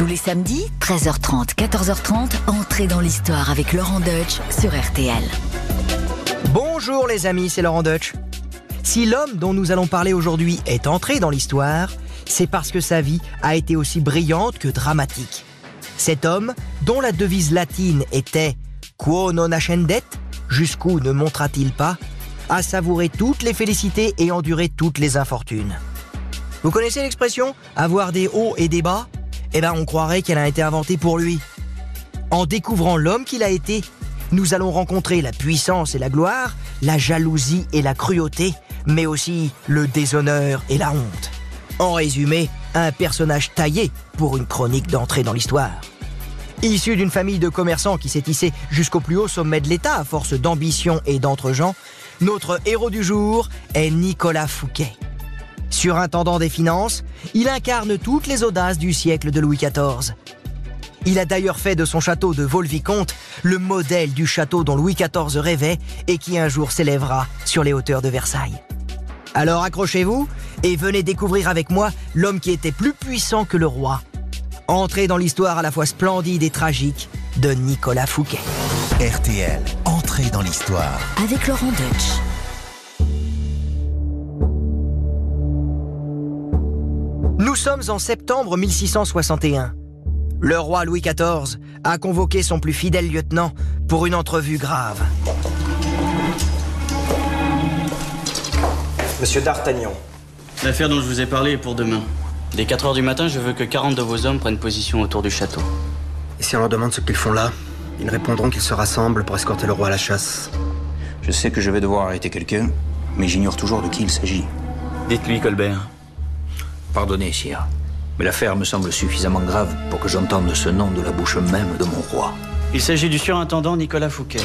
Tous les samedis, 13h30, 14h30, entrez dans l'histoire avec Laurent Deutsch sur RTL. Bonjour les amis, c'est Laurent Deutsch. Si l'homme dont nous allons parler aujourd'hui est entré dans l'histoire, c'est parce que sa vie a été aussi brillante que dramatique. Cet homme, dont la devise latine était Quo non ascendet, jusqu'où ne montra-t-il pas, a savouré toutes les félicités et enduré toutes les infortunes. Vous connaissez l'expression avoir des hauts et des bas Eh bien, on croirait qu'elle a été inventée pour lui. En découvrant l'homme qu'il a été, nous allons rencontrer la puissance et la gloire, la jalousie et la cruauté, mais aussi le déshonneur et la honte. En résumé, un personnage taillé pour une chronique d'entrée dans l'histoire. Issu d'une famille de commerçants qui s'est tissée jusqu'au plus haut sommet de l'État à force d'ambition et d'entre-gens, notre héros du jour est Nicolas Fouquet. Surintendant des finances, il incarne toutes les audaces du siècle de Louis XIV. Il a d'ailleurs fait de son château de Vaux-le-Vicomte le modèle du château dont Louis XIV rêvait et qui un jour s'élèvera sur les hauteurs de Versailles. Alors accrochez-vous et venez découvrir avec moi l'homme qui était plus puissant que le roi. Entrez dans l'histoire à la fois splendide et tragique de Nicolas Fouquet. RTL, entrée dans l'histoire. Avec Laurent Deutsch. Sommes en septembre 1661. Le roi Louis XIV a convoqué son plus fidèle lieutenant pour une entrevue grave. Monsieur D'Artagnan, L'affaire dont je vous ai parlé est pour demain. Dès 4 heures du matin, je veux que 40 de vos hommes prennent position autour du château. Et si on leur demande ce qu'ils font là, ils répondront qu'ils se rassemblent pour escorter le roi à la chasse. Je sais que je vais devoir arrêter quelqu'un, mais j'ignore toujours de qui il s'agit. Dites-lui, Colbert. Pardonnez, sire, mais l'affaire me semble suffisamment grave pour que j'entende ce nom de la bouche même de mon roi. Il s'agit du surintendant Nicolas Fouquet.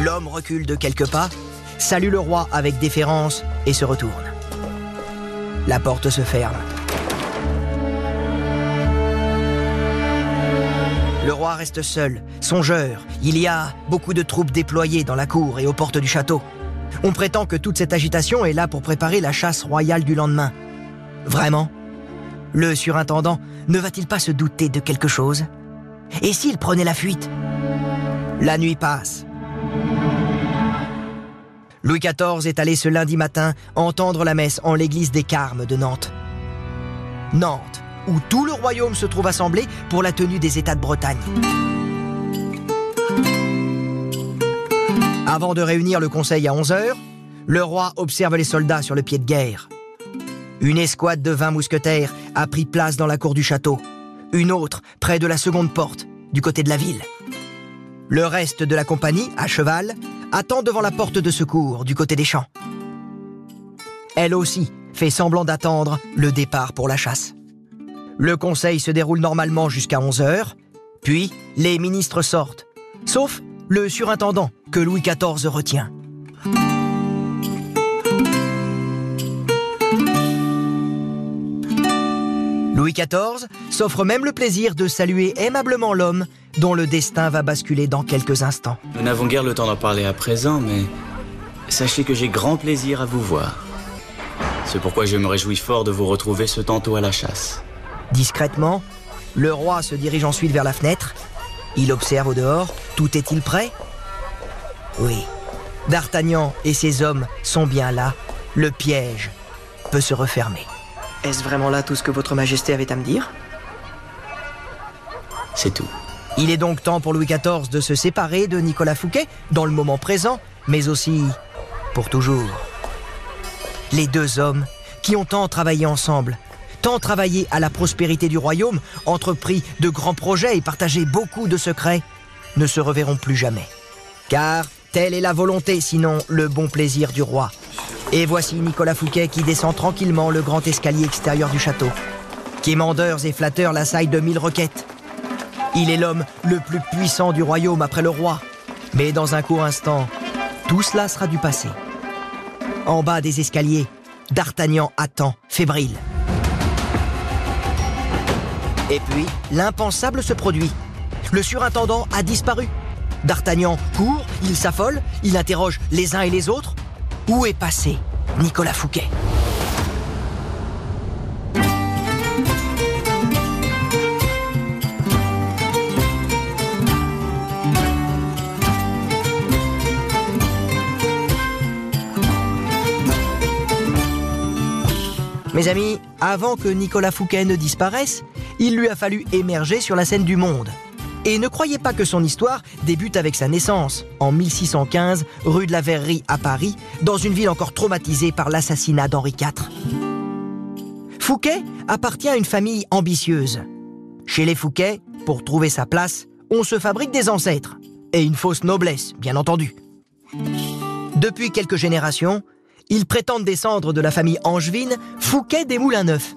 L'homme recule de quelques pas, salue le roi avec déférence et se retourne. La porte se ferme. Le roi reste seul, songeur. Il y a beaucoup de troupes déployées dans la cour et aux portes du château. On prétend que toute cette agitation est là pour préparer la chasse royale du lendemain. Vraiment? Le surintendant ne va-t-il pas se douter de quelque chose? Et s'il prenait la fuite? La nuit passe. Louis XIV est allé ce lundi matin entendre la messe en l'église des Carmes de Nantes. Nantes, où tout le royaume se trouve assemblé pour la tenue des États de Bretagne. Avant de réunir le conseil à 11h, le roi observe les soldats sur le pied de guerre. Une escouade de 20 mousquetaires a pris place dans la cour du château, une autre près de la seconde porte, du côté de la ville. Le reste de la compagnie, à cheval, attend devant la porte de secours, du côté des champs. Elle aussi fait semblant d'attendre le départ pour la chasse. Le conseil se déroule normalement jusqu'à 11h, puis les ministres sortent, sauf le surintendant que Louis XIV retient. Louis XIV s'offre même le plaisir de saluer aimablement l'homme dont le destin va basculer dans quelques instants. Nous n'avons guère le temps d'en parler à présent, mais sachez que j'ai grand plaisir à vous voir. C'est pourquoi je me réjouis fort de vous retrouver ce tantôt à la chasse. Discrètement, le roi se dirige ensuite vers la fenêtre. Il observe au dehors. Tout est-il prêt? Oui. D'Artagnan et ses hommes sont bien là. Le piège peut se refermer. Est-ce vraiment là tout ce que votre majesté avait à me dire? C'est tout. Il est donc temps pour Louis XIV de se séparer de Nicolas Fouquet dans le moment présent, mais aussi pour toujours. Les deux hommes qui ont tant travaillé ensemble, tant travaillé à la prospérité du royaume, entrepris de grands projets et partagé beaucoup de secrets, ne se reverront plus jamais. Car telle est la volonté, sinon le bon plaisir du roi. Et voici Nicolas Fouquet qui descend tranquillement le grand escalier extérieur du château. Quémandeurs et flatteurs l'assaillent de mille requêtes. Il est l'homme le plus puissant du royaume après le roi. Mais dans un court instant, tout cela sera du passé. En bas des escaliers, D'Artagnan attend, fébrile. Et puis, l'impensable se produit. Le surintendant a disparu. D'Artagnan court, il s'affole, il interroge les uns et les autres. Où est passé Nicolas Fouquet Mes amis, avant que Nicolas Fouquet ne disparaisse, il lui a fallu émerger sur la scène du monde. Et ne croyez pas que son histoire débute avec sa naissance, en 1615, rue de la Verrerie à Paris, dans une ville encore traumatisée par l'assassinat d'Henri IV. Fouquet appartient à une famille ambitieuse. Chez les Fouquet, pour trouver sa place, on se fabrique des ancêtres. Et une fausse noblesse, bien entendu. Depuis quelques générations, ils prétendent descendre de la famille angevine Fouquet des Moulins Neufs.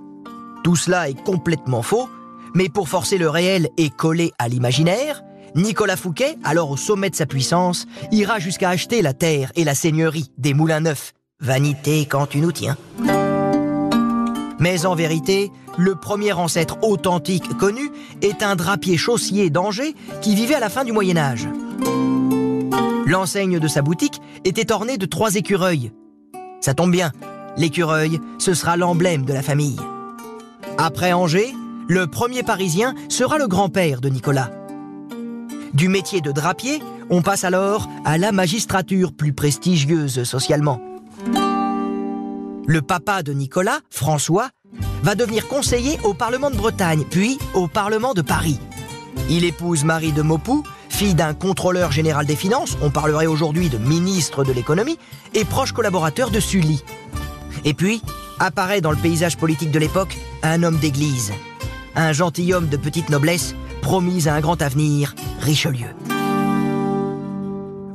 Tout cela est complètement faux, mais pour forcer le réel et coller à l'imaginaire, Nicolas Fouquet, alors au sommet de sa puissance, ira jusqu'à acheter la terre et la seigneurie des Moulins Neufs. Vanité quand tu nous tiens. Mais en vérité, le premier ancêtre authentique connu est un drapier chaussier d'Angers qui vivait à la fin du Moyen Âge. L'enseigne de sa boutique était ornée de trois écureuils. Ça tombe bien, l'écureuil, ce sera l'emblème de la famille. Après Angers, le premier Parisien sera le grand-père de Nicolas. Du métier de drapier, on passe alors à la magistrature plus prestigieuse socialement. Le papa de Nicolas, François, va devenir conseiller au Parlement de Bretagne, puis au Parlement de Paris. Il épouse Marie de Maupoux, fille d'un contrôleur général des finances, on parlerait aujourd'hui de ministre de l'économie, et proche collaborateur de Sully. Et puis, apparaît dans le paysage politique de l'époque un homme d'église, un gentilhomme de petite noblesse, promis à un grand avenir, Richelieu.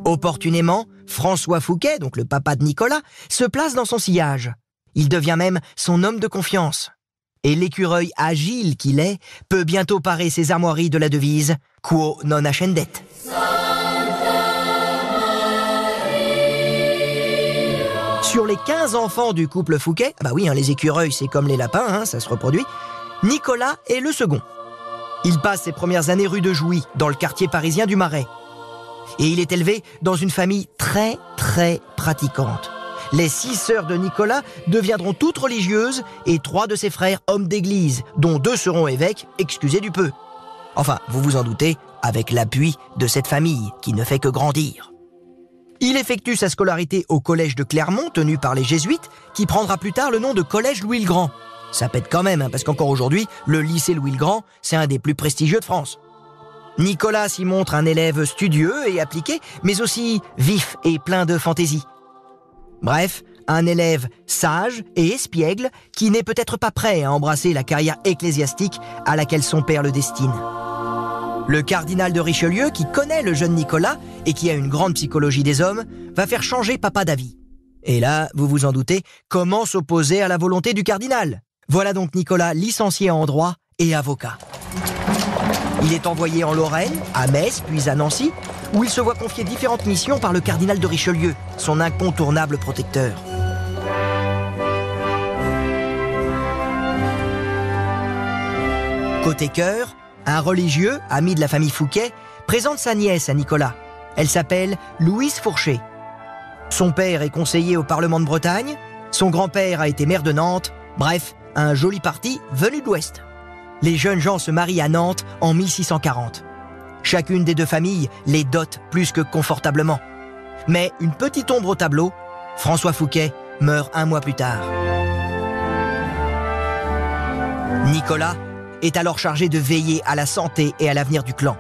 Opportunément, François Fouquet, donc le papa de Nicolas, se place dans son sillage. Il devient même son homme de confiance. Et l'écureuil agile qu'il est peut bientôt parer ses armoiries de la devise Quo non ascendet. Sur les 15 enfants du couple Fouquet, bah oui, hein, les écureuils c'est comme les lapins, hein, ça se reproduit, Nicolas est le second. Il passe ses premières années rue de Jouy, dans le quartier parisien du Marais. Et il est élevé dans une famille très, très pratiquante. Les six sœurs de Nicolas deviendront toutes religieuses et trois de ses frères hommes d'église, dont deux seront évêques, excusez du peu. Enfin, vous vous en doutez, avec l'appui de cette famille qui ne fait que grandir. Il effectue sa scolarité au collège de Clermont, tenu par les jésuites, qui prendra plus tard le nom de collège Louis le Grand. Ça pète quand même, hein, parce qu'encore aujourd'hui, le lycée Louis le Grand, c'est un des plus prestigieux de France. Nicolas s'y montre un élève studieux et appliqué, mais aussi vif et plein de fantaisie. Bref, un élève sage et espiègle qui n'est peut-être pas prêt à embrasser la carrière ecclésiastique à laquelle son père le destine. Le cardinal de Richelieu, qui connaît le jeune Nicolas et qui a une grande psychologie des hommes, va faire changer papa d'avis. Et là, vous vous en doutez, comment s'opposer à la volonté du cardinal? Voilà donc Nicolas licencié en droit et avocat. Il est envoyé en Lorraine, à Metz, puis à Nancy, où il se voit confier différentes missions par le cardinal de Richelieu, son incontournable protecteur. Côté cœur, un religieux, ami de la famille Fouquet, présente sa nièce à Nicolas. Elle s'appelle Louise Fourché. Son père est conseiller au Parlement de Bretagne, son grand-père a été maire de Nantes, bref, un joli parti venu de l'Ouest. Les jeunes gens se marient à Nantes en 1640. Chacune des deux familles les dote plus que confortablement. Mais une petite ombre au tableau, François Fouquet meurt un mois plus tard. Nicolas est alors chargé de veiller à la santé et à l'avenir du clan.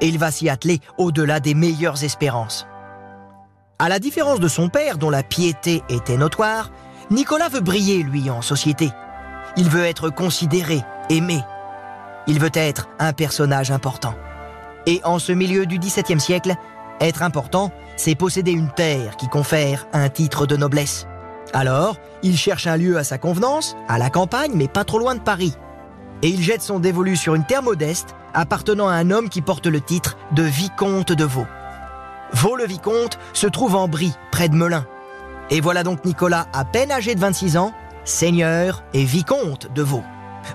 Et il va s'y atteler au-delà des meilleures espérances. À la différence de son père, dont la piété était notoire, Nicolas veut briller, lui, en société. Il veut être considéré, aimé. Il veut être un personnage important. Et en ce milieu du XVIIe siècle, être important, c'est posséder une terre qui confère un titre de noblesse. Alors, il cherche un lieu à sa convenance, à la campagne, mais pas trop loin de Paris. Et il jette son dévolu sur une terre modeste, appartenant à un homme qui porte le titre de vicomte de Vaux. Vaux-le-Vicomte se trouve en Brie, près de Melun. Et voilà donc Nicolas, à peine âgé de 26 ans, seigneur et vicomte de Vaux.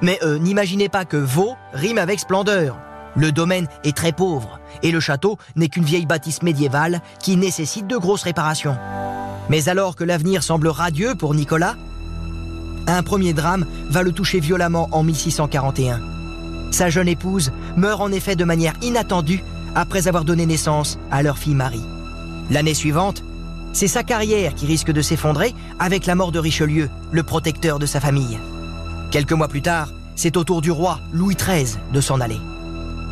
Mais euh, n'imaginez pas que Vaux rime avec splendeur. Le domaine est très pauvre et le château n'est qu'une vieille bâtisse médiévale qui nécessite de grosses réparations. Mais alors que l'avenir semble radieux pour Nicolas, un premier drame va le toucher violemment en 1641. Sa jeune épouse meurt en effet de manière inattendue après avoir donné naissance à leur fille Marie. L'année suivante, C'est sa carrière qui risque de s'effondrer avec la mort de Richelieu, le protecteur de sa famille. Quelques mois plus tard, c'est au tour du roi Louis XIII de s'en aller.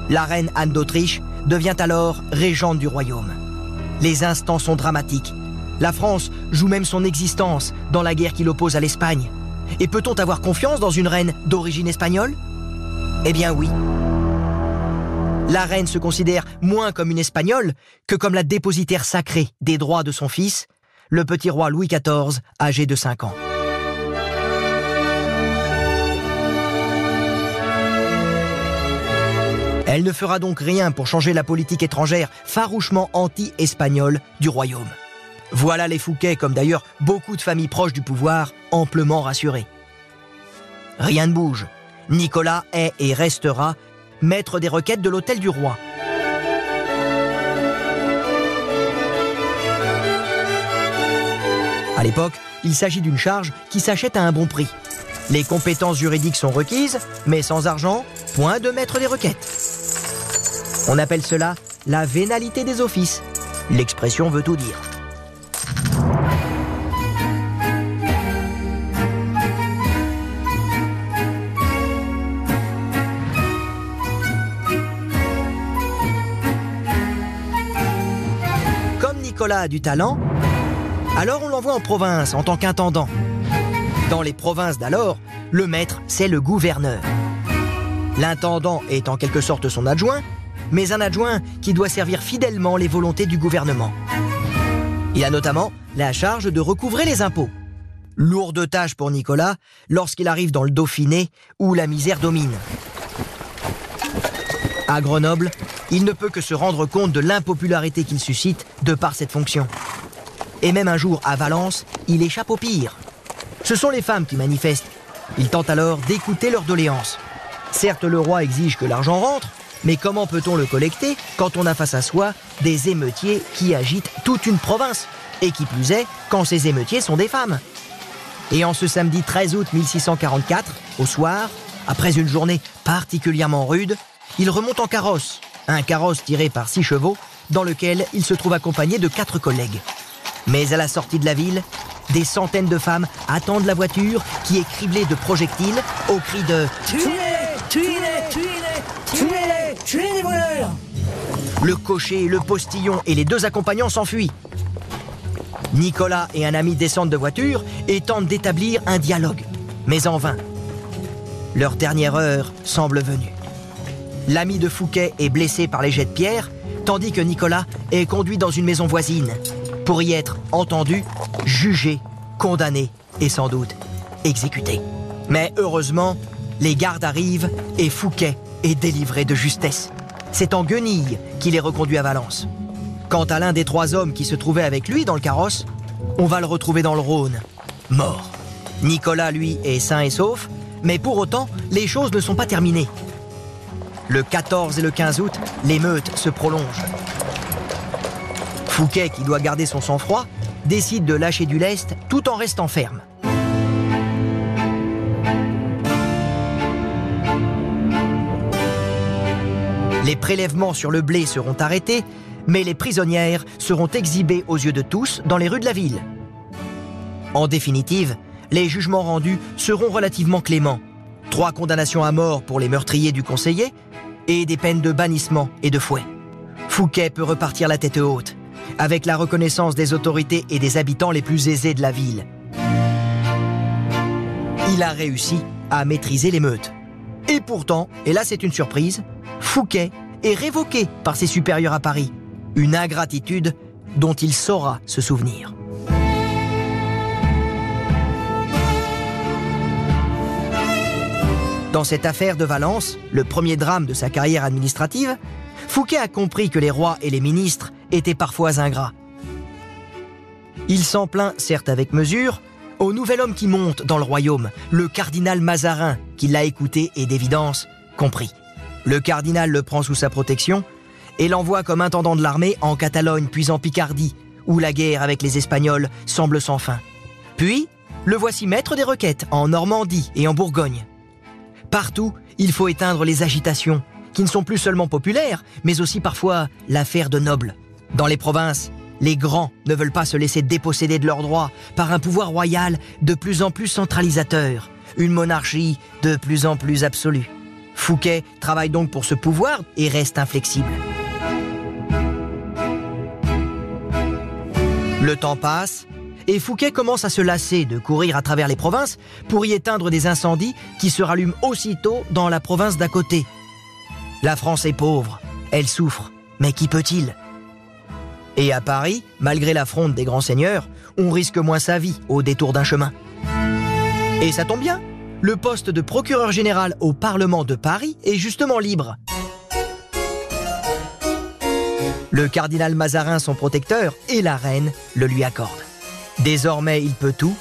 La reine Anne d'Autriche devient alors régente du royaume. Les instants sont dramatiques. La France joue même son existence dans la guerre qui l'oppose à l'Espagne. Et peut-on avoir confiance dans une reine d'origine espagnole? Eh bien oui. La reine se considère moins comme une espagnole que comme la dépositaire sacrée des droits de son fils, le petit roi Louis XIV, âgé de 5 ans. Elle ne fera donc rien pour changer la politique étrangère farouchement anti-espagnole du royaume. Voilà les Fouquet, comme d'ailleurs beaucoup de familles proches du pouvoir, amplement rassurées. Rien ne bouge. Nicolas est et restera maître des requêtes de l'hôtel du roi. À l'époque, il s'agit d'une charge qui s'achète à un bon prix. Les compétences juridiques sont requises, mais sans argent, point de maître des requêtes. On appelle cela la vénalité des offices. L'expression veut tout dire. Du talent, alors on l'envoie en province en tant qu'intendant. Dans les provinces d'alors, le maître, c'est le gouverneur. L'intendant est en quelque sorte son adjoint, mais un adjoint qui doit servir fidèlement les volontés du gouvernement. Il a notamment la charge de recouvrer les impôts. Lourde tâche pour Nicolas lorsqu'il arrive dans le Dauphiné où la misère domine. À Grenoble, il ne peut que se rendre compte de l'impopularité qu'il suscite de par cette fonction. Et même un jour à Valence, il échappe au pire. Ce sont les femmes qui manifestent. Il tente alors d'écouter leurs doléances. Certes, le roi exige que l'argent rentre, mais comment peut-on le collecter quand on a face à soi des émeutiers qui agitent toute une province Et qui plus est, quand ces émeutiers sont des femmes? Et en ce samedi 13 août 1644, au soir, après une journée particulièrement rude, il remonte en carrosse, un carrosse tiré par six chevaux, dans lequel il se trouve accompagné de quatre collègues. Mais à la sortie de la ville, des centaines de femmes attendent la voiture qui est criblée de projectiles au cri de Tuez-les Tuez-les Tuez-les Tuez-les Tuez les voleurs Le cocher, le postillon et les deux accompagnants s'enfuient. Nicolas et un ami descendent de voiture et tentent d'établir un dialogue, mais en vain. Leur dernière heure semble venue. L'ami de Fouquet est blessé par les jets de pierre, tandis que Nicolas est conduit dans une maison voisine pour y être entendu, jugé, condamné et sans doute exécuté. Mais heureusement, les gardes arrivent et Fouquet est délivré de justesse. C'est en guenille qu'il est reconduit à Valence. Quant à l'un des trois hommes qui se trouvaient avec lui dans le carrosse, on va le retrouver dans le Rhône, mort. Nicolas, lui, est sain et sauf, mais pour autant, les choses ne sont pas terminées. Le 14 et le 15 août, l'émeute se prolonge. Fouquet, qui doit garder son sang-froid, décide de lâcher du lest tout en restant ferme. Les prélèvements sur le blé seront arrêtés, mais les prisonnières seront exhibées aux yeux de tous dans les rues de la ville. En définitive, les jugements rendus seront relativement cléments. Trois condamnations à mort pour les meurtriers du conseiller et des peines de bannissement et de fouet. Fouquet peut repartir la tête haute, avec la reconnaissance des autorités et des habitants les plus aisés de la ville. Il a réussi à maîtriser l'émeute. Et pourtant, et là c'est une surprise, Fouquet est révoqué par ses supérieurs à Paris. Une ingratitude dont il saura se souvenir. Dans cette affaire de Valence, le premier drame de sa carrière administrative, Fouquet a compris que les rois et les ministres étaient parfois ingrats. Il s'en plaint, certes avec mesure, au nouvel homme qui monte dans le royaume, le cardinal Mazarin, qui l'a écouté et d'évidence compris. Le cardinal le prend sous sa protection et l'envoie comme intendant de l'armée en Catalogne puis en Picardie, où la guerre avec les Espagnols semble sans fin. Puis, le voici maître des requêtes en Normandie et en Bourgogne. Partout, il faut éteindre les agitations, qui ne sont plus seulement populaires, mais aussi parfois l'affaire de nobles. Dans les provinces, les grands ne veulent pas se laisser déposséder de leurs droits par un pouvoir royal de plus en plus centralisateur, une monarchie de plus en plus absolue. Fouquet travaille donc pour ce pouvoir et reste inflexible. Le temps passe et Fouquet commence à se lasser de courir à travers les provinces pour y éteindre des incendies qui se rallument aussitôt dans la province d'à côté. La France est pauvre, elle souffre, mais qui peut-il? Et à Paris, malgré la fronde des grands seigneurs, on risque moins sa vie au détour d'un chemin. Et ça tombe bien, le poste de procureur général au Parlement de Paris est justement libre. Le cardinal Mazarin, son protecteur, et la reine le lui accordent. Désormais, il peut tout,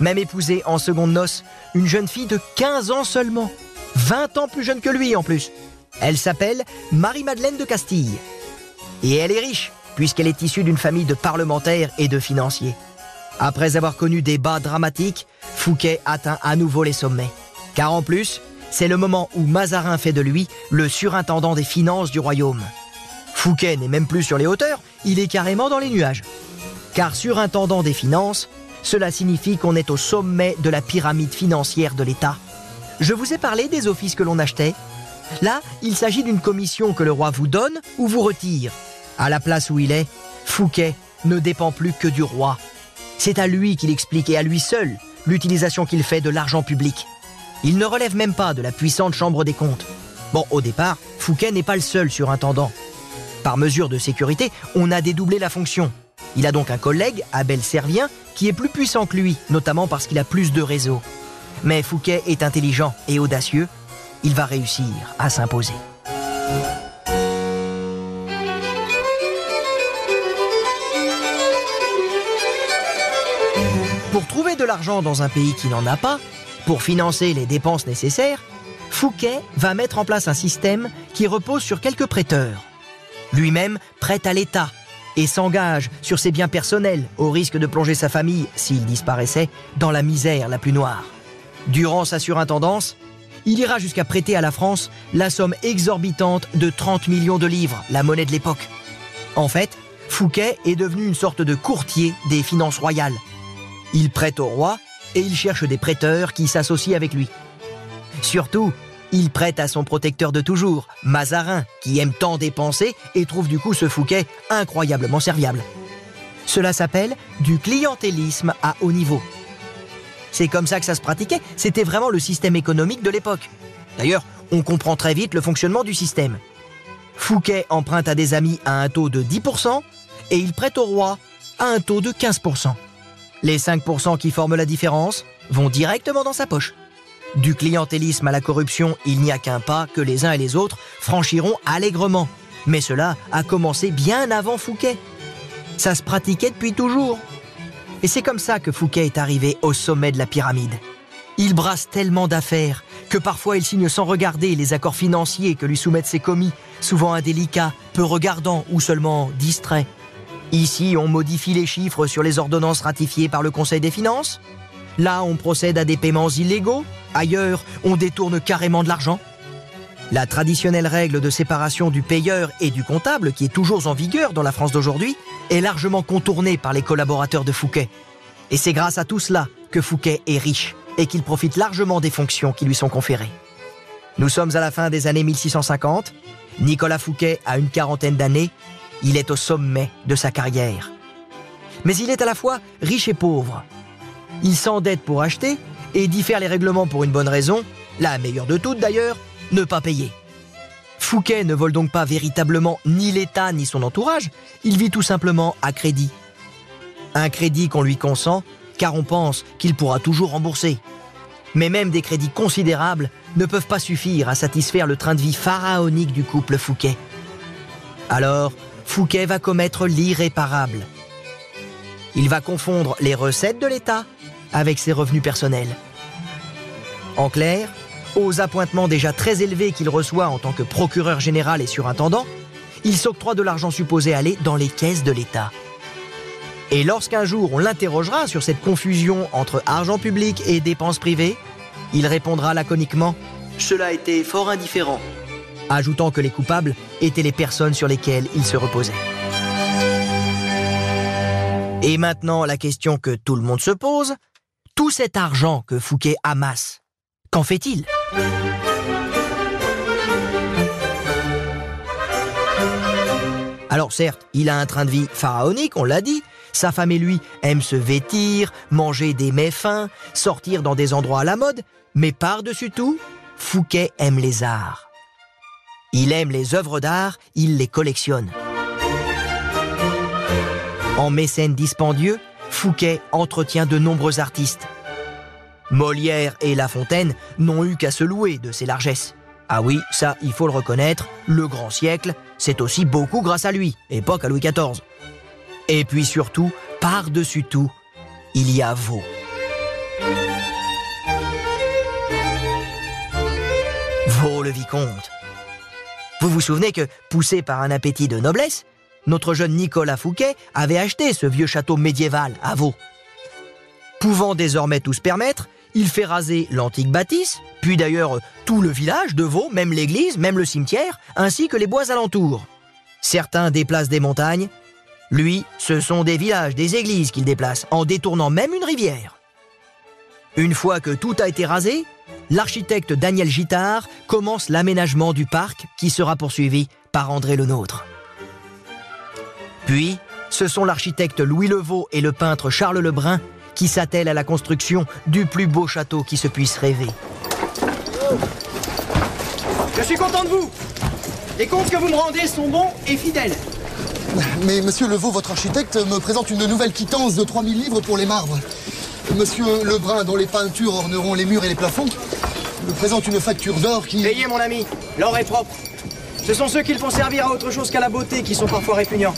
même épouser en seconde noces une jeune fille de 15 ans seulement, 20 ans plus jeune que lui en plus. Elle s'appelle Marie-Madeleine de Castille. Et elle est riche, puisqu'elle est issue d'une famille de parlementaires et de financiers. Après avoir connu des bas dramatiques, Fouquet atteint à nouveau les sommets. Car en plus, c'est le moment où Mazarin fait de lui le surintendant des finances du royaume. Fouquet n'est même plus sur les hauteurs, il est carrément dans les nuages. Car surintendant des finances, cela signifie qu'on est au sommet de la pyramide financière de l'État. Je vous ai parlé des offices que l'on achetait. Là, il s'agit d'une commission que le roi vous donne ou vous retire. À la place où il est, Fouquet ne dépend plus que du roi. C'est à lui qu'il explique et à lui seul l'utilisation qu'il fait de l'argent public. Il ne relève même pas de la puissante chambre des comptes. Bon, au départ, Fouquet n'est pas le seul surintendant. Par mesure de sécurité, on a dédoublé la fonction. Il a donc un collègue, Abel Servien, qui est plus puissant que lui, notamment parce qu'il a plus de réseau. Mais Fouquet est intelligent et audacieux. Il va réussir à s'imposer. Pour trouver de l'argent dans un pays qui n'en a pas, pour financer les dépenses nécessaires, Fouquet va mettre en place un système qui repose sur quelques prêteurs. Lui-même prête à l'État et s'engage sur ses biens personnels au risque de plonger sa famille, s'il disparaissait, dans la misère la plus noire. Durant sa surintendance, il ira jusqu'à prêter à la France la somme exorbitante de 30 millions de livres, la monnaie de l'époque. En fait, Fouquet est devenu une sorte de courtier des finances royales. Il prête au roi et il cherche des prêteurs qui s'associent avec lui. Surtout, il prête à son protecteur de toujours, Mazarin, qui aime tant dépenser et trouve du coup ce Fouquet incroyablement serviable. Cela s'appelle du clientélisme à haut niveau. C'est comme ça que ça se pratiquait, c'était vraiment le système économique de l'époque. D'ailleurs, on comprend très vite le fonctionnement du système. Fouquet emprunte à des amis à un taux de 10% et il prête au roi à un taux de 15%. Les 5% qui forment la différence vont directement dans sa poche. Du clientélisme à la corruption, il n'y a qu'un pas que les uns et les autres franchiront allègrement. Mais cela a commencé bien avant Fouquet. Ça se pratiquait depuis toujours. Et c'est comme ça que Fouquet est arrivé au sommet de la pyramide. Il brasse tellement d'affaires que parfois il signe sans regarder les accords financiers que lui soumettent ses commis, souvent indélicats, peu regardants ou seulement distraits. Ici, on modifie les chiffres sur les ordonnances ratifiées par le Conseil des finances. Là, on procède à des paiements illégaux. Ailleurs, on détourne carrément de l'argent. La traditionnelle règle de séparation du payeur et du comptable, qui est toujours en vigueur dans la France d'aujourd'hui, est largement contournée par les collaborateurs de Fouquet. Et c'est grâce à tout cela que Fouquet est riche et qu'il profite largement des fonctions qui lui sont conférées. Nous sommes à la fin des années 1650. Nicolas Fouquet a une quarantaine d'années. Il est au sommet de sa carrière. Mais il est à la fois riche et pauvre. Il s'endette pour acheter et diffère les règlements pour une bonne raison, la meilleure de toutes d'ailleurs, ne pas payer. Fouquet ne vole donc pas véritablement ni l'État ni son entourage, il vit tout simplement à crédit. Un crédit qu'on lui consent car on pense qu'il pourra toujours rembourser. Mais même des crédits considérables ne peuvent pas suffire à satisfaire le train de vie pharaonique du couple Fouquet. Alors, Fouquet va commettre l'irréparable. Il va confondre les recettes de l'État avec ses revenus personnels. En clair, aux appointements déjà très élevés qu'il reçoit en tant que procureur général et surintendant, il s'octroie de l'argent supposé aller dans les caisses de l'État. Et lorsqu'un jour on l'interrogera sur cette confusion entre argent public et dépenses privées, il répondra laconiquement ⁇ Cela était fort indifférent ⁇ ajoutant que les coupables étaient les personnes sur lesquelles il se reposait. Et maintenant, la question que tout le monde se pose, tout cet argent que Fouquet amasse, qu'en fait-il? Alors certes, il a un train de vie pharaonique, on l'a dit, sa femme et lui aiment se vêtir, manger des mets fins, sortir dans des endroits à la mode, mais par-dessus tout, Fouquet aime les arts. Il aime les œuvres d'art, il les collectionne. En mécène dispendieux, Fouquet entretient de nombreux artistes. Molière et La Fontaine n'ont eu qu'à se louer de ses largesses. Ah oui, ça, il faut le reconnaître, le grand siècle, c'est aussi beaucoup grâce à lui, époque à Louis XIV. Et puis surtout, par-dessus tout, il y a Vaux. Vaux le vicomte. Vous vous souvenez que, poussé par un appétit de noblesse, notre jeune Nicolas Fouquet avait acheté ce vieux château médiéval à Vaux. Pouvant désormais tout se permettre, il fait raser l'antique bâtisse, puis d'ailleurs tout le village de Vaux, même l'église, même le cimetière, ainsi que les bois alentours. Certains déplacent des montagnes, lui, ce sont des villages, des églises qu'il déplace, en détournant même une rivière. Une fois que tout a été rasé, l'architecte Daniel Gittard commence l'aménagement du parc qui sera poursuivi par André Le Nôtre. Puis, ce sont l'architecte Louis Levaux et le peintre Charles Lebrun qui s'attellent à la construction du plus beau château qui se puisse rêver. Je suis content de vous. Les comptes que vous me rendez sont bons et fidèles. Mais monsieur Levaux, votre architecte, me présente une nouvelle quittance de 3000 livres pour les marbres. Monsieur Lebrun, dont les peintures orneront les murs et les plafonds, me présente une facture d'or qui... Payez mon ami, l'or est propre. Ce sont ceux qui le font servir à autre chose qu'à la beauté qui sont parfois répugnants.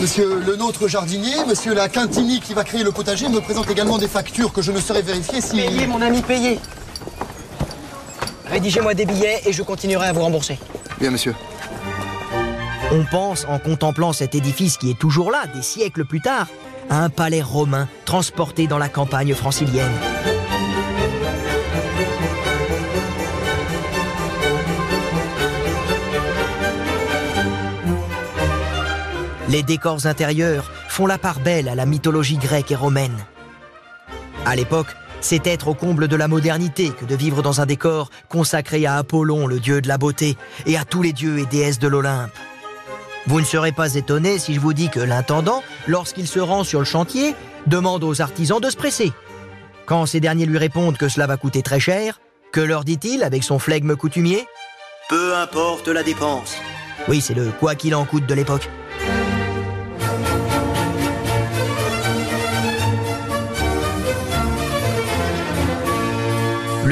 Monsieur le nôtre jardinier, monsieur la Quintini qui va créer le potager me présente également des factures que je ne saurais vérifier si... Payez mon ami, payez. Rédigez-moi des billets et je continuerai à vous rembourser. Bien monsieur. On pense, en contemplant cet édifice qui est toujours là, des siècles plus tard, à un palais romain transporté dans la campagne francilienne. Les décors intérieurs font la part belle à la mythologie grecque et romaine. À l'époque, c'est être au comble de la modernité que de vivre dans un décor consacré à Apollon, le dieu de la beauté, et à tous les dieux et déesses de l'Olympe. Vous ne serez pas étonné si je vous dis que l'intendant, lorsqu'il se rend sur le chantier, demande aux artisans de se presser. Quand ces derniers lui répondent que cela va coûter très cher, que leur dit-il avec son flegme coutumier? Peu importe la dépense. Oui, c'est le quoi qu'il en coûte de l'époque.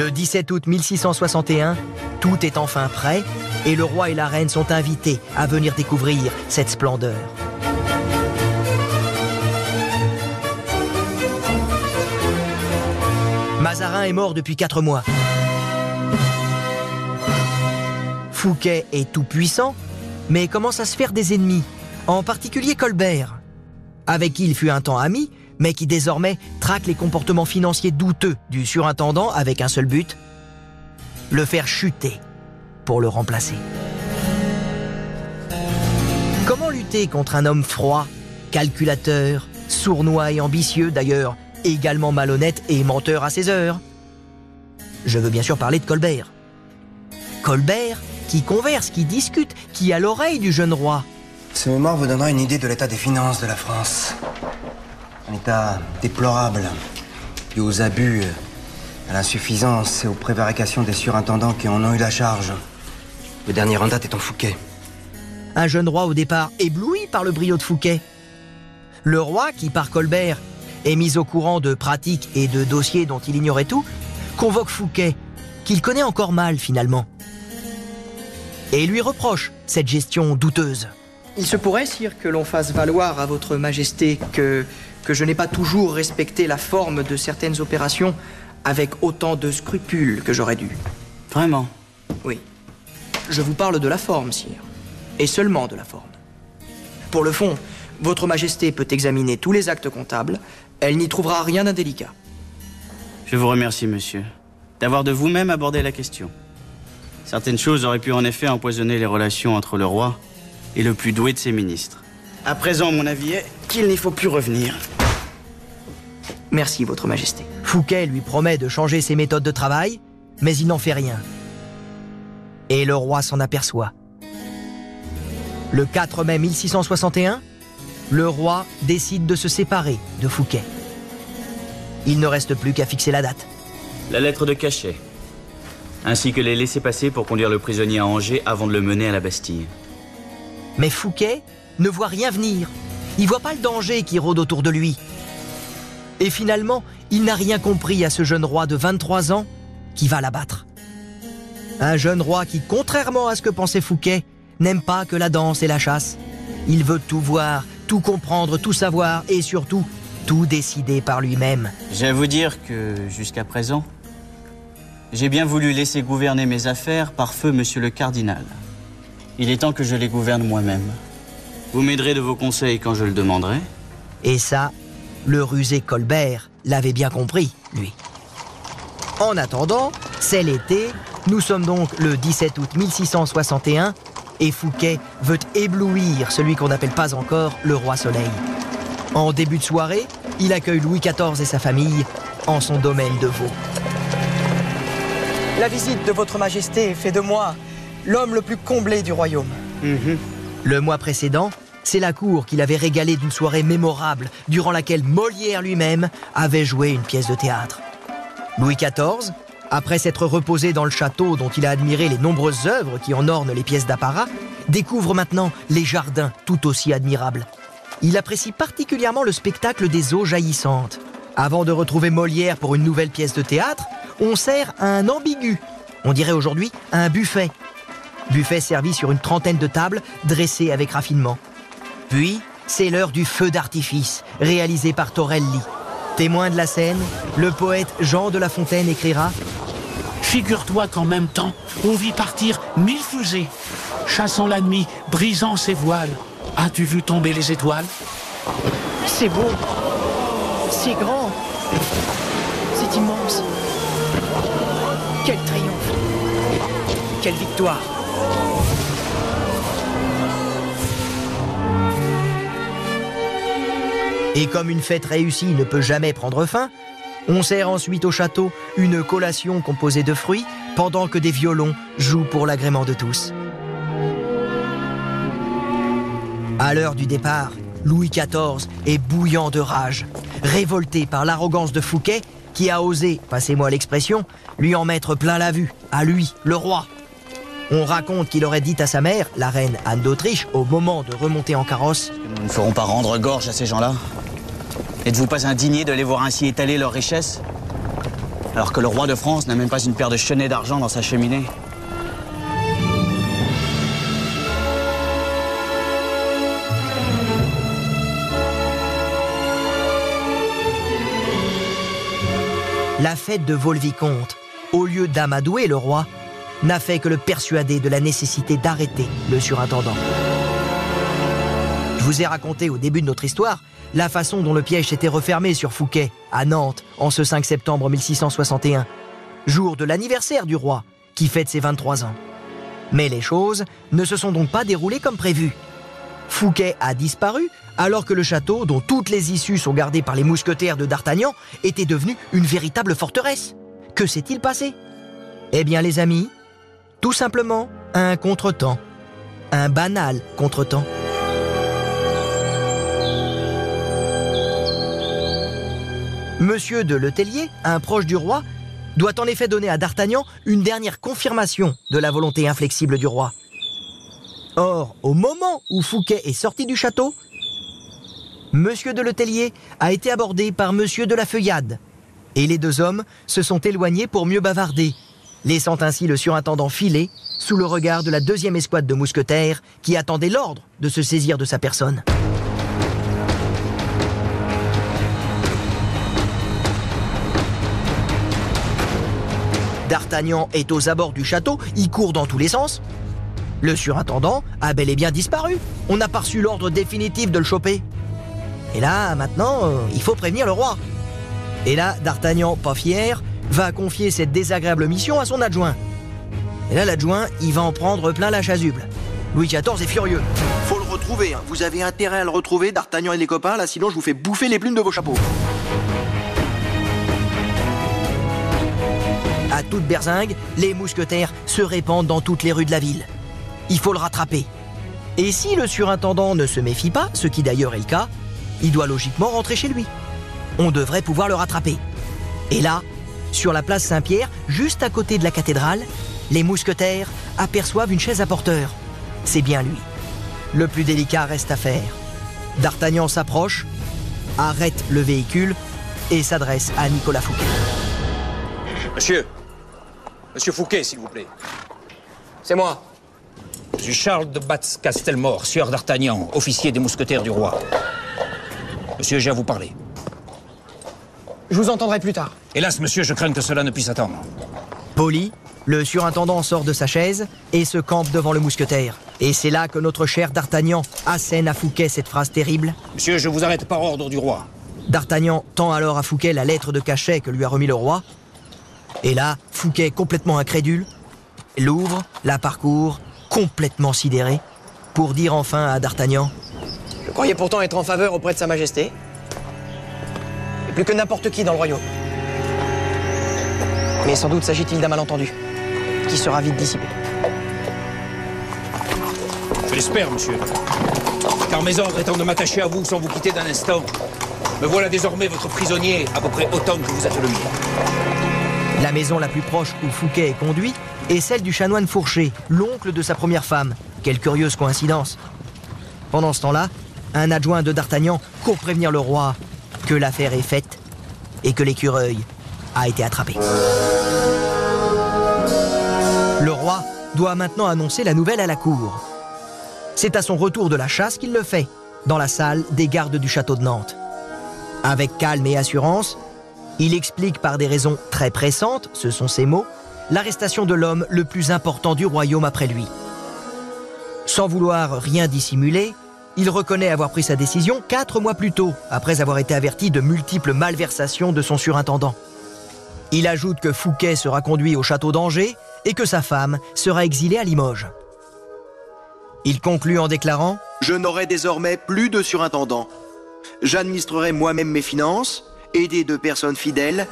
Le 17 août 1661, tout est enfin prêt et le roi et la reine sont invités à venir découvrir cette splendeur. Mazarin est mort depuis quatre mois. Fouquet est tout puissant, mais commence à se faire des ennemis, en particulier Colbert, avec qui il fut un temps ami, mais qui désormais traque les comportements financiers douteux du surintendant avec un seul but, le faire chuter pour le remplacer. Comment lutter contre un homme froid, calculateur, sournois et ambitieux d'ailleurs, également malhonnête et menteur à ses heures? Je veux bien sûr parler de Colbert. Colbert qui converse, qui discute, qui a l'oreille du jeune roi. Ce mémoire vous donnera une idée de l'état des finances de la France. Un état déplorable, dû aux abus, à l'insuffisance et aux prévarications des surintendants qui en ont eu la charge. Le dernier en date est en Fouquet. Un jeune roi au départ ébloui par le brio de Fouquet. Le roi, qui par Colbert est mis au courant de pratiques et de dossiers dont il ignorait tout, convoque Fouquet, qu'il connaît encore mal finalement. Et lui reproche cette gestion douteuse. Il se pourrait, sire, que l'on fasse valoir à votre majesté que, que je n'ai pas toujours respecté la forme de certaines opérations avec autant de scrupules que j'aurais dû. Vraiment? Oui. Je vous parle de la forme, sire. Et seulement de la forme. Pour le fond, votre majesté peut examiner tous les actes comptables. Elle n'y trouvera rien d'indélicat. Je vous remercie, monsieur, d'avoir de vous-même abordé la question. Certaines choses auraient pu en effet empoisonner les relations entre le roi et le plus doué de ses ministres. À présent, mon avis est qu'il n'y faut plus revenir. Merci, Votre Majesté. Fouquet lui promet de changer ses méthodes de travail, mais il n'en fait rien. Et le roi s'en aperçoit. Le 4 mai 1661, le roi décide de se séparer de Fouquet. Il ne reste plus qu'à fixer la date. La lettre de cachet, ainsi que les laissés-passer pour conduire le prisonnier à Angers avant de le mener à la Bastille. Mais Fouquet ne voit rien venir. Il voit pas le danger qui rôde autour de lui. Et finalement, il n'a rien compris à ce jeune roi de 23 ans qui va l'abattre. Un jeune roi qui, contrairement à ce que pensait Fouquet, n'aime pas que la danse et la chasse. Il veut tout voir, tout comprendre, tout savoir et surtout tout décider par lui-même. J'ai à vous dire que, jusqu'à présent, j'ai bien voulu laisser gouverner mes affaires par feu monsieur le cardinal. Il est temps que je les gouverne moi-même. Vous m'aiderez de vos conseils quand je le demanderai. Et ça, le rusé Colbert l'avait bien compris, lui. En attendant, c'est l'été, nous sommes donc le 17 août 1661, et Fouquet veut éblouir celui qu'on n'appelle pas encore le roi soleil. En début de soirée, il accueille Louis XIV et sa famille en son domaine de Vaux. La visite de Votre Majesté fait de moi l'homme le plus comblé du royaume. Le mois précédent, c'est la cour qui l'avait régalé d'une soirée mémorable durant laquelle Molière lui-même avait joué une pièce de théâtre. Louis XIV, après s'être reposé dans le château dont il a admiré les nombreuses œuvres qui en ornent les pièces d'apparat, découvre maintenant les jardins tout aussi admirables. Il apprécie particulièrement le spectacle des eaux jaillissantes. Avant de retrouver Molière pour une nouvelle pièce de théâtre, on sert un ambigu, on dirait aujourd'hui un buffet. Buffet servi sur une trentaine de tables, dressées avec raffinement. Puis, c'est l'heure du feu d'artifice, réalisé par Torelli. Témoin de la scène, le poète Jean de La Fontaine écrira Figure-toi qu'en même temps, on vit partir mille fusées, chassant la nuit, brisant ses voiles. As-tu vu tomber les étoiles? C'est beau, c'est grand, c'est immense. Quel triomphe, quelle victoire. Et comme une fête réussie ne peut jamais prendre fin, on sert ensuite au château une collation composée de fruits pendant que des violons jouent pour l'agrément de tous. À l'heure du départ, Louis XIV est bouillant de rage, révolté par l'arrogance de Fouquet qui a osé, passez-moi l'expression, lui en mettre plein la vue, à lui, le roi. On raconte qu'il aurait dit à sa mère, la reine Anne d'Autriche, au moment de remonter en carrosse Nous ne ferons pas rendre gorge à ces gens-là? N'êtes-vous pas indigné de les voir ainsi étaler leurs richesses Alors que le roi de France n'a même pas une paire de chenets d'argent dans sa cheminée. La fête de Vaux-le-Vicomte, au lieu d'amadouer le roi, n'a fait que le persuader de la nécessité d'arrêter le surintendant. Je vous ai raconté au début de notre histoire la façon dont le piège s'était refermé sur Fouquet, à Nantes, en ce 5 septembre 1661, jour de l'anniversaire du roi, qui fête ses 23 ans. Mais les choses ne se sont donc pas déroulées comme prévu. Fouquet a disparu alors que le château, dont toutes les issues sont gardées par les mousquetaires de D'Artagnan, était devenu une véritable forteresse. Que s'est-il passé? Eh bien les amis, tout simplement un contretemps. Un banal contretemps. Monsieur de Letellier, un proche du roi, doit en effet donner à D'Artagnan une dernière confirmation de la volonté inflexible du roi. Or, au moment où Fouquet est sorti du château, Monsieur de Letellier a été abordé par Monsieur de la Feuillade, et les deux hommes se sont éloignés pour mieux bavarder, laissant ainsi le surintendant filer sous le regard de la deuxième escouade de mousquetaires qui attendait l'ordre de se saisir de sa personne. D'Artagnan est aux abords du château, il court dans tous les sens. Le surintendant a bel et bien disparu. On n'a pas reçu l'ordre définitif de le choper. Et là, maintenant, euh, il faut prévenir le roi. Et là, D'Artagnan, pas fier, va confier cette désagréable mission à son adjoint. Et là, l'adjoint, il va en prendre plein la chasuble. Louis XIV est furieux. Faut le retrouver. hein. Vous avez intérêt à le retrouver, D'Artagnan et les copains, là, sinon je vous fais bouffer les plumes de vos chapeaux. Toute berzingue, les mousquetaires se répandent dans toutes les rues de la ville. Il faut le rattraper. Et si le surintendant ne se méfie pas, ce qui d'ailleurs est le cas, il doit logiquement rentrer chez lui. On devrait pouvoir le rattraper. Et là, sur la place Saint-Pierre, juste à côté de la cathédrale, les mousquetaires aperçoivent une chaise à porteur. C'est bien lui. Le plus délicat reste à faire. D'Artagnan s'approche, arrête le véhicule et s'adresse à Nicolas Fouquet. Monsieur Monsieur Fouquet, s'il vous plaît. C'est moi. Je suis Charles de Batz-Castelmore, sieur d'Artagnan, officier des mousquetaires du roi. Monsieur, j'ai à vous parler. Je vous entendrai plus tard. Hélas, monsieur, je crains que cela ne puisse attendre. Poli, le surintendant sort de sa chaise et se campe devant le mousquetaire. Et c'est là que notre cher D'Artagnan assène à Fouquet cette phrase terrible. Monsieur, je vous arrête par ordre du roi. D'Artagnan tend alors à Fouquet la lettre de cachet que lui a remis le roi. Et là, Fouquet, complètement incrédule, l'ouvre, la parcourt, complètement sidéré, pour dire enfin à D'Artagnan Je croyais pourtant être en faveur auprès de Sa Majesté. Et plus que n'importe qui dans le royaume. Mais sans doute s'agit-il d'un malentendu, qui sera vite dissipé. Je l'espère, monsieur. Car mes ordres étant de m'attacher à vous sans vous quitter d'un instant, me voilà désormais votre prisonnier, à peu près autant que vous êtes le mien. La maison la plus proche où Fouquet est conduit est celle du chanoine Fourché, l'oncle de sa première femme. Quelle curieuse coïncidence. Pendant ce temps-là, un adjoint de D'Artagnan court prévenir le roi que l'affaire est faite et que l'écureuil a été attrapé. Le roi doit maintenant annoncer la nouvelle à la cour. C'est à son retour de la chasse qu'il le fait, dans la salle des gardes du château de Nantes. Avec calme et assurance, il explique par des raisons très pressantes, ce sont ses mots, l'arrestation de l'homme le plus important du royaume après lui. Sans vouloir rien dissimuler, il reconnaît avoir pris sa décision quatre mois plus tôt, après avoir été averti de multiples malversations de son surintendant. Il ajoute que Fouquet sera conduit au château d'Angers et que sa femme sera exilée à Limoges. Il conclut en déclarant Je n'aurai désormais plus de surintendant. J'administrerai moi-même mes finances, aidé de personnes fidèles,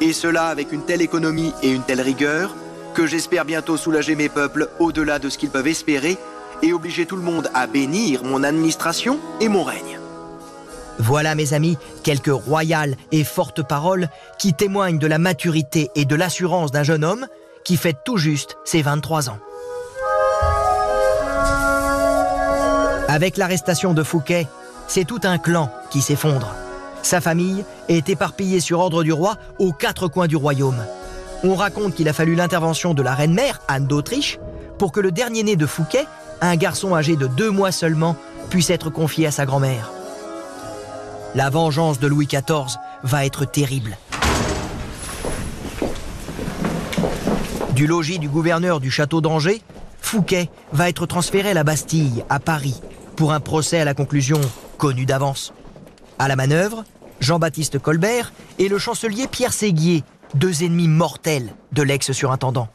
et cela avec une telle économie et une telle rigueur que j'espère bientôt soulager mes peuples au-delà de ce qu'ils peuvent espérer et obliger tout le monde à bénir mon administration et mon règne. Voilà, mes amis, quelques royales et fortes paroles qui témoignent de la maturité et de l'assurance d'un jeune homme qui fête tout juste ses 23 ans. Avec l'arrestation de Fouquet, c'est tout un clan qui s'effondre. Sa famille est éparpillée sur ordre du roi aux quatre coins du royaume. On raconte qu'il a fallu l'intervention de la reine-mère, Anne d'Autriche, pour que le dernier-né de Fouquet, un garçon âgé de deux mois seulement, puisse être confié à sa grand-mère. La vengeance de Louis XIV va être terrible. Du logis du gouverneur du château d'Angers, Fouquet va être transféré à la Bastille, à Paris, pour un procès à la conclusion connue d'avance. À la manœuvre, Jean-Baptiste Colbert et le chancelier Pierre Séguier, deux ennemis mortels de l'ex-surintendant.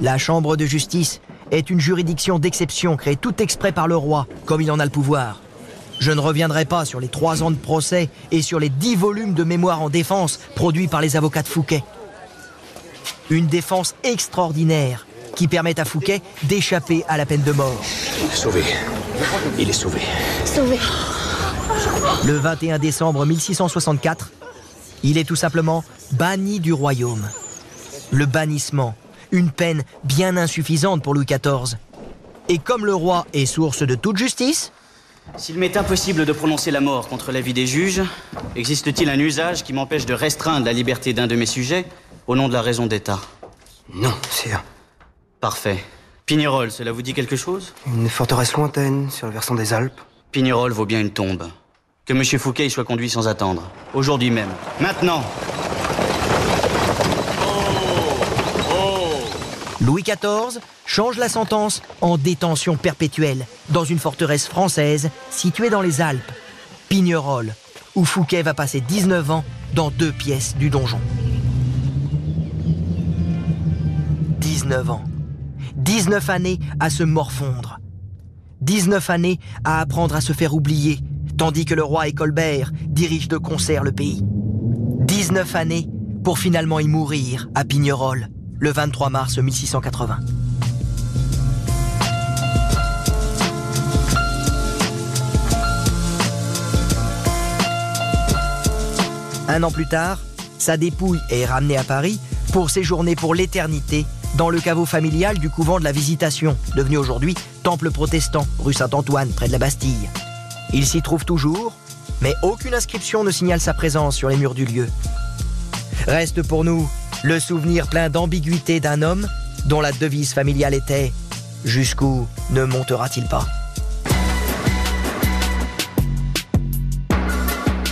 La Chambre de justice est une juridiction d'exception créée tout exprès par le roi, comme il en a le pouvoir. Je ne reviendrai pas sur les trois ans de procès et sur les dix volumes de mémoires en défense produits par les avocats de Fouquet. Une défense extraordinaire qui permet à Fouquet d'échapper à la peine de mort. Sauvé. Il est sauvé. Sauvé. Le 21 décembre 1664, il est tout simplement banni du royaume. Le bannissement, une peine bien insuffisante pour Louis XIV. Et comme le roi est source de toute justice, S'il m'est impossible de prononcer la mort contre l'avis des juges, existe-t-il un usage qui m'empêche de restreindre la liberté d'un de mes sujets au nom de la raison d'État? Non, sire. Parfait. Pignerol, cela vous dit quelque chose? Une forteresse lointaine sur le versant des Alpes. Pignerol vaut bien une tombe. Que Monsieur Fouquet y soit conduit sans attendre. Aujourd'hui même. Maintenant Louis XIV change la sentence en détention perpétuelle dans une forteresse française située dans les Alpes, Pignerol, où Fouquet va passer 19 ans dans deux pièces du donjon. 19 ans. 19 années à se morfondre. 19 années à apprendre à se faire oublier, tandis que le roi et Colbert dirigent de concert le pays. 19 années pour finalement y mourir à Pignerol le 23 mars 1680. Un an plus tard, sa dépouille est ramenée à Paris pour séjourner pour l'éternité dans le caveau familial du couvent de la Visitation, devenu aujourd'hui temple protestant, rue Saint-Antoine, près de la Bastille. Il s'y trouve toujours, mais aucune inscription ne signale sa présence sur les murs du lieu. Reste pour nous le souvenir plein d'ambiguïté d'un homme dont la devise familiale était ⁇ Jusqu'où ne montera-t-il pas ?⁇